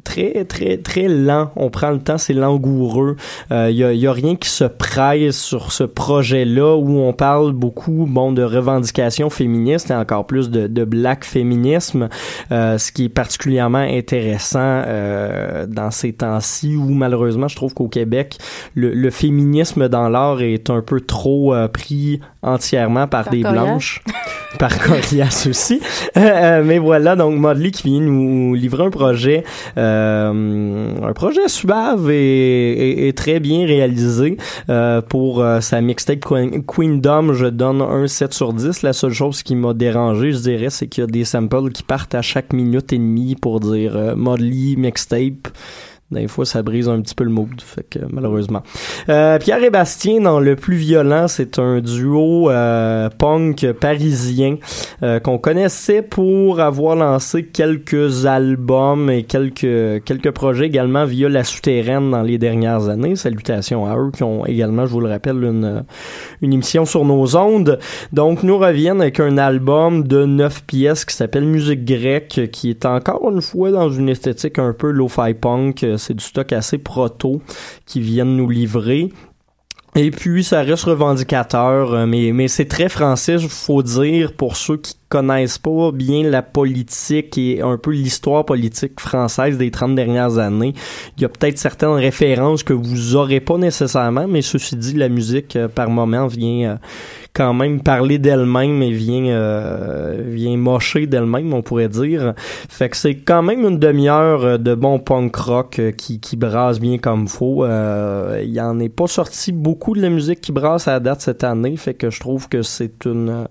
très très très lent. On prend le temps c'est langoureux. Il euh, y, a, y a rien qui se presse sur ce projet là où on parle beaucoup bon de revendications féministes et encore plus de, black féminisme. Euh, ce qui est particulièrement intéressant euh, dans ces temps-ci où malheureusement je trouve qu'au Québec le, féminisme dans l'art est un peu trop pris entièrement par, Par des Corias. blanches. Par Corias aussi. Euh, euh, mais voilà donc Modley qui vient nous livrer un projet euh, un projet suave et, et- et très bien réalisé. Euh, pour euh, sa mixtape Queen- Queendom je donne un 7 sur 10 la seule chose qui m'a dérangé je dirais c'est qu'il y a des samples qui partent à chaque minute et demie pour dire Modley mixtape des fois, ça brise un petit peu le mood, fait que malheureusement. Euh, Pierre et Bastien, dans Le Plus Violent, c'est un duo euh, punk parisien euh, qu'on connaissait pour avoir lancé quelques albums et quelques, quelques projets également via La Souterraine dans les dernières années. Salutations à eux qui ont également, je vous le rappelle, une, une émission sur nos ondes. Donc, nous reviennent avec un album de neuf pièces qui s'appelle Musique grecque, qui est encore une fois dans une esthétique un peu lo-fi punk. C'est du stock assez proto qui viennent nous livrer. Et puis, ça reste revendicateur, euh, mais, c'est très français, il faut dire, pour ceux qui connaissent pas bien la politique et un peu l'histoire politique française des 30 dernières années. Il y a peut-être certaines références que vous aurez pas nécessairement, mais ceci dit, la musique, euh, par moment, vient... euh, quand même parler d'elle-même et vient euh, vient mocher d'elle-même on pourrait dire. Fait que c'est quand même une demi-heure euh, de bon punk rock euh, qui, qui brasse bien comme faut. Euh, il y en est pas sorti beaucoup de la musique qui brasse à la date cette année fait que je trouve que c'est une euh,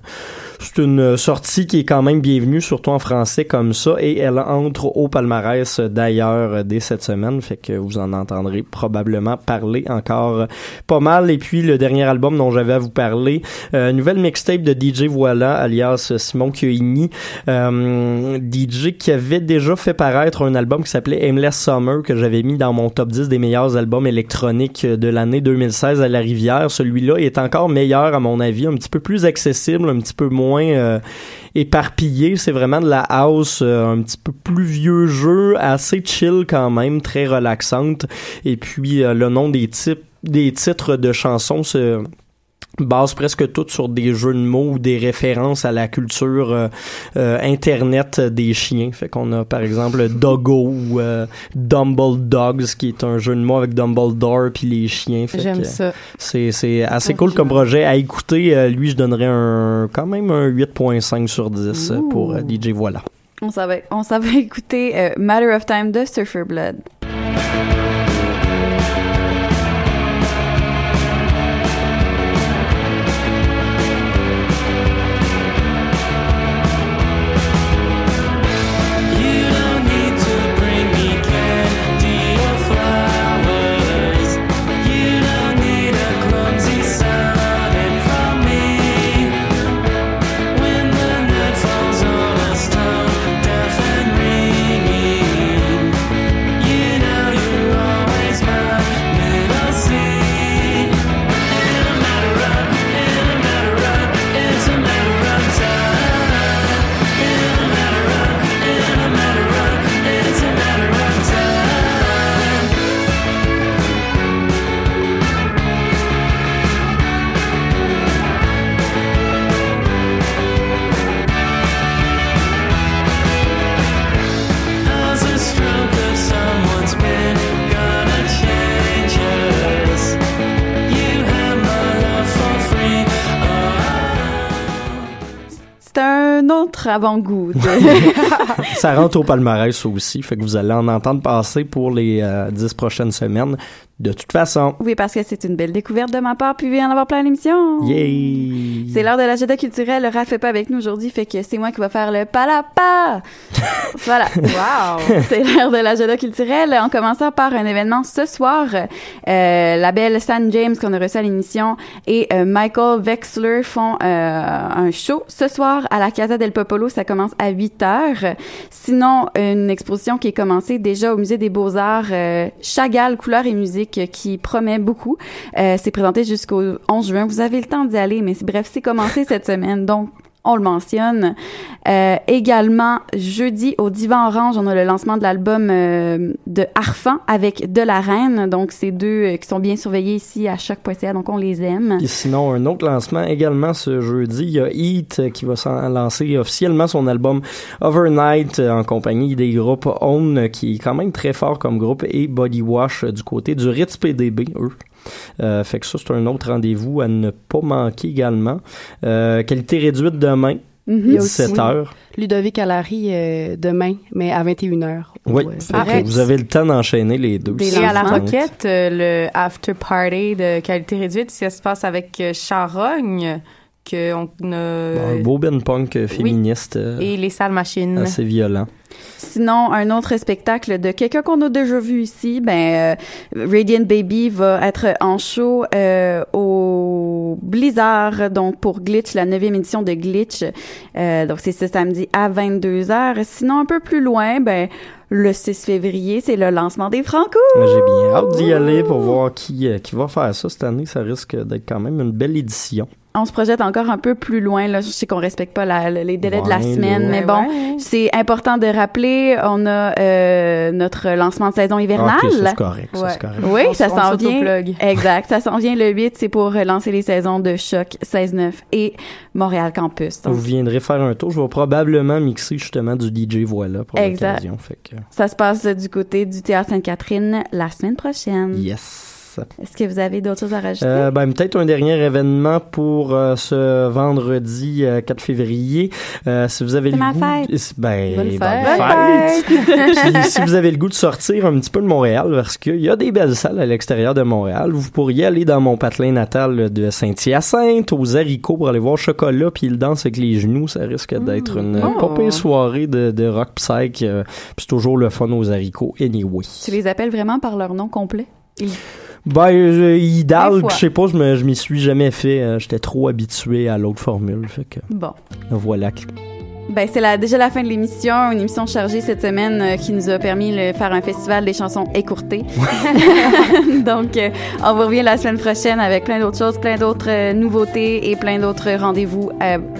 c'est une sortie qui est quand même bienvenue surtout en français comme ça et elle entre au palmarès euh, d'ailleurs euh, dès cette semaine fait que vous en entendrez probablement parler encore pas mal et puis le dernier album dont j'avais à vous parler euh, nouvelle mixtape de DJ Voilà, alias Simon Chioini. Euh, DJ qui avait déjà fait paraître un album qui s'appelait Aimless Summer, que j'avais mis dans mon top 10 des meilleurs albums électroniques de l'année 2016 à la Rivière. Celui-là est encore meilleur, à mon avis, un petit peu plus accessible, un petit peu moins euh, éparpillé. C'est vraiment de la house, euh, un petit peu plus vieux jeu, assez chill quand même, très relaxante. Et puis, euh, le nom des types des titres de chansons se base presque toutes sur des jeux de mots ou des références à la culture euh, euh, internet des chiens. Fait qu'on a par exemple Doggo ou euh, Dumble Dogs qui est un jeu de mots avec Dumbledore puis les chiens. J'aime ça. C'est c'est assez cool comme projet à écouter. Euh, lui je donnerais un quand même un 8.5 sur 10 euh, pour DJ Voilà. On va, on va écouter Matter of Time de Surfer Blood. Avant-goût. Ça rentre au palmarès aussi, fait que vous allez en entendre passer pour les euh, 10 prochaines semaines. De toute façon. Oui, parce que c'est une belle découverte de ma part, puis il vient en avoir plein à l'émission. Yay! C'est l'heure de l'agenda culturel. Le Raph fait pas avec nous aujourd'hui, fait que c'est moi qui va faire le palapa. voilà. Wow! C'est l'heure de l'agenda culturel. En commençant par un événement ce soir, euh, la belle San James qu'on a reçu à l'émission et euh, Michael Wexler font euh, un show ce soir à la Casa del Popolo. Ça commence à 8 heures. Sinon, une exposition qui est commencée déjà au Musée des Beaux-Arts, euh, Chagall, couleurs et musique, qui promet beaucoup. Euh, c'est présenté jusqu'au 11 juin. Vous avez le temps d'y aller, mais bref, c'est commencé cette semaine. Donc, on le mentionne. Euh, également, jeudi, au Divan Orange, on a le lancement de l'album euh, de Arfan avec De la Reine. Donc, c'est deux euh, qui sont bien surveillés ici à choc.ca, donc on les aime. Sinon, un autre lancement également ce jeudi, il y a Heat qui va lancer officiellement son album Overnight en compagnie des groupes Own qui est quand même très fort comme groupe et Body Wash du côté du Ritz PDB, eux. Euh, fait que ça, c'est un autre rendez-vous à ne pas manquer également. Euh, qualité réduite demain. Il y a aussi 17 heures. Ludovic Allary euh, demain, mais à 21h. Oui, que vous avez le temps d'enchaîner les deux. Et à la. Roquette, euh, le after party de qualité réduite, ça se passe avec euh, Charogne, que on a, Un beau Ben Punk euh, féministe euh, et les salles machines. assez violent. Sinon, un autre spectacle de quelqu'un qu'on a déjà vu ici, ben euh, Radiant Baby va être en show euh, au Blizzard, donc pour Glitch, la neuvième édition de Glitch. Euh, donc c'est ce samedi à 22h. Sinon, un peu plus loin, ben le 6 février, c'est le lancement des Franco. J'ai bien hâte d'y aller pour voir qui, euh, qui va faire ça cette année. Ça risque d'être quand même une belle édition. On se projette encore un peu plus loin. Là, je sais qu'on respecte pas la- les délais de la Ouais, semaine, mais Ouais, bon, ouais. c'est important de rappeler. On a euh, notre lancement de saison hivernale. Ah, ok, ça, c'est correct, ça, c'est correct. Oui, On ça s'en vient. Exact, ça s'en vient le 8. C'est pour lancer les saisons de Choc 16-9 et Montréal Campus. Donc, Vous viendrez faire un tour. Je vais probablement mixer justement du DJ Voilà pour Exact. l'occasion. Fait que, ça se passe du côté du Théâtre Sainte-Catherine la semaine prochaine. yes. Est-ce que vous avez d'autres choses à rajouter? Euh, ben, peut-être un dernier événement pour euh, ce vendredi euh, 4 février. Euh, si vous avez C'est le ma goût, fête. ben, Bonne bonne fête. fête. Puis, si vous avez le goût de sortir un petit peu de Montréal, parce qu'il y a des belles salles à l'extérieur de Montréal, vous pourriez aller dans mon patelin natal de Saint-Hyacinthe, aux haricots pour aller voir Chocolat, puis il danse avec les genoux. Ça risque d'être une Oh. pire soirée de, de rock psych. euh, puis c'est toujours le fun aux haricots anyway. Tu les appelles vraiment par leur nom complet? Ils- Ben, euh, fois. je sais pas, je m'y suis jamais fait. euh, J'étais trop habitué à l'autre formule. Fait que Bon. voilà. Ben, c'est la, déjà la fin de l'émission, une émission chargée cette semaine euh, qui nous a permis de faire un festival des chansons écourtées. Donc, euh, on vous revient la semaine prochaine avec plein d'autres choses, plein d'autres nouveautés et plein d'autres rendez-vous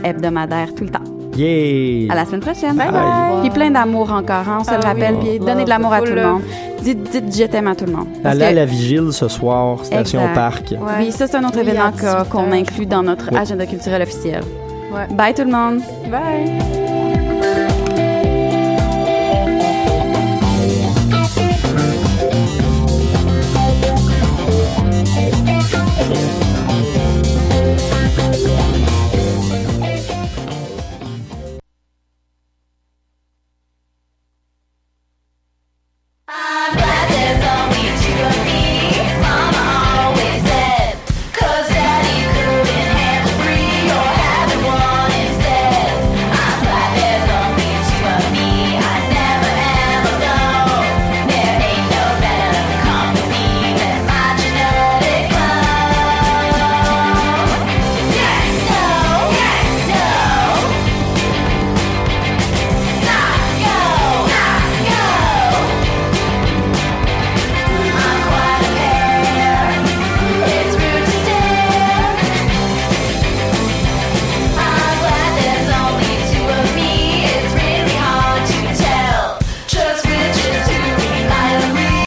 hebdomadaires tout le temps. Yeah! À la semaine prochaine. Bye bye. Puis plein d'amour encore, hein, on se Ah le oui. rappelle. Puis donnez de l'amour à tout le monde. Dites, dites je t'aime à tout le monde. Parce Allez à la vigile ce soir, Station Exact. Parc. Oui, ça, c'est un autre Oui, événement qu'on 18 heures. inclut dans notre Oui. agenda culturel officiel. Ouais. Bye tout le monde. Bye!